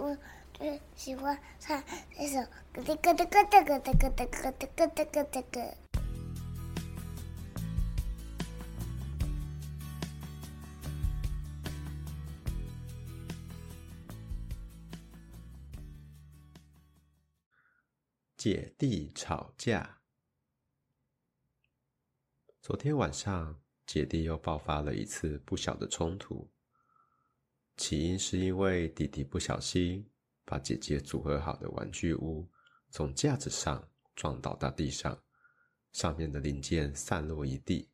我最喜欢唱这首咯哒咯哒咯哒咯哒咯哒咯哒咯哒咯哒咯。姐弟吵架。昨天晚上，姐弟又爆发了一次不小的冲突。起因是因为弟弟不小心把姐姐组合好的玩具屋从架子上撞倒到地上，上面的零件散落一地。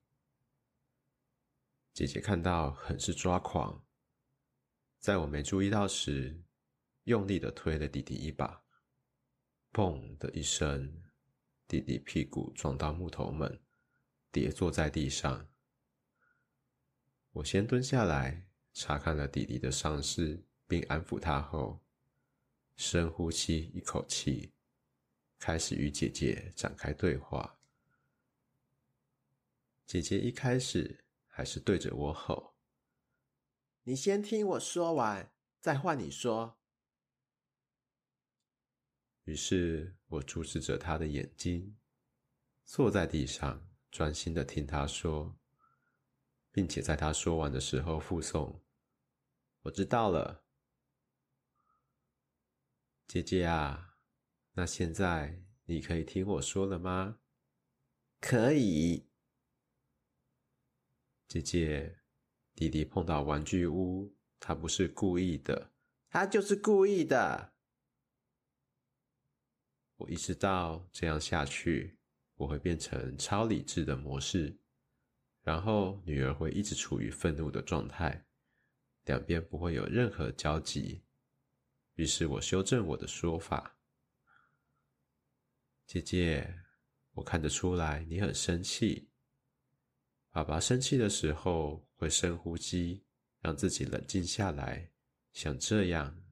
姐姐看到很是抓狂，在我没注意到时，用力的推了弟弟一把。砰的一声，弟弟屁股撞到木头门，跌坐在地上。我先蹲下来查看了弟弟的伤势，并安抚他后，深呼吸一口气，开始与姐姐展开对话。姐姐一开始还是对着我吼：“你先听我说完，再换你说。”于是我注视着他的眼睛，坐在地上，专心的听他说，并且在他说完的时候附送：“我知道了，姐姐啊，那现在你可以听我说了吗？”“可以。”姐姐，弟弟碰到玩具屋，他不是故意的，他就是故意的。我意识到这样下去，我会变成超理智的模式，然后女儿会一直处于愤怒的状态，两边不会有任何交集。于是我修正我的说法：“姐姐，我看得出来你很生气。爸爸生气的时候会深呼吸，让自己冷静下来，像这样。”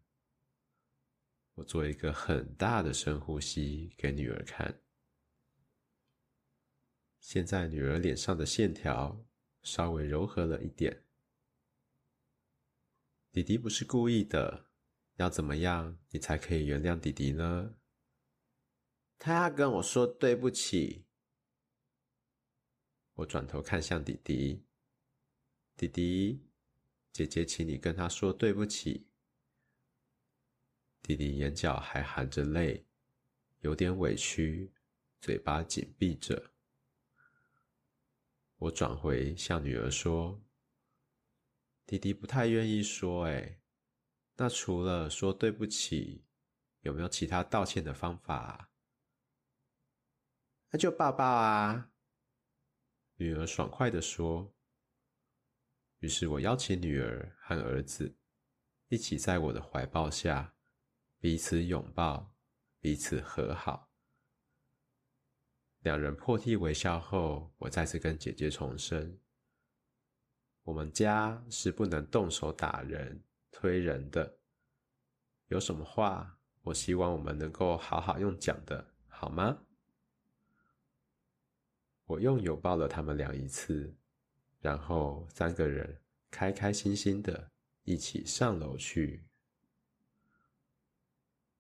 我做一个很大的深呼吸给女儿看。现在女儿脸上的线条稍微柔和了一点。弟弟不是故意的，要怎么样你才可以原谅弟弟呢？他要跟我说对不起。我转头看向弟弟，弟弟，姐姐请你跟他说对不起。弟弟眼角还含着泪，有点委屈，嘴巴紧闭着。我转回向女儿说：“弟弟不太愿意说，哎，那除了说对不起，有没有其他道歉的方法？”那就抱抱啊！女儿爽快的说。于是我邀请女儿和儿子一起在我的怀抱下。彼此拥抱，彼此和好。两人破涕为笑后，我再次跟姐姐重申：我们家是不能动手打人、推人的。有什么话，我希望我们能够好好用讲的，好吗？我用拥抱了他们俩一次，然后三个人开开心心的一起上楼去。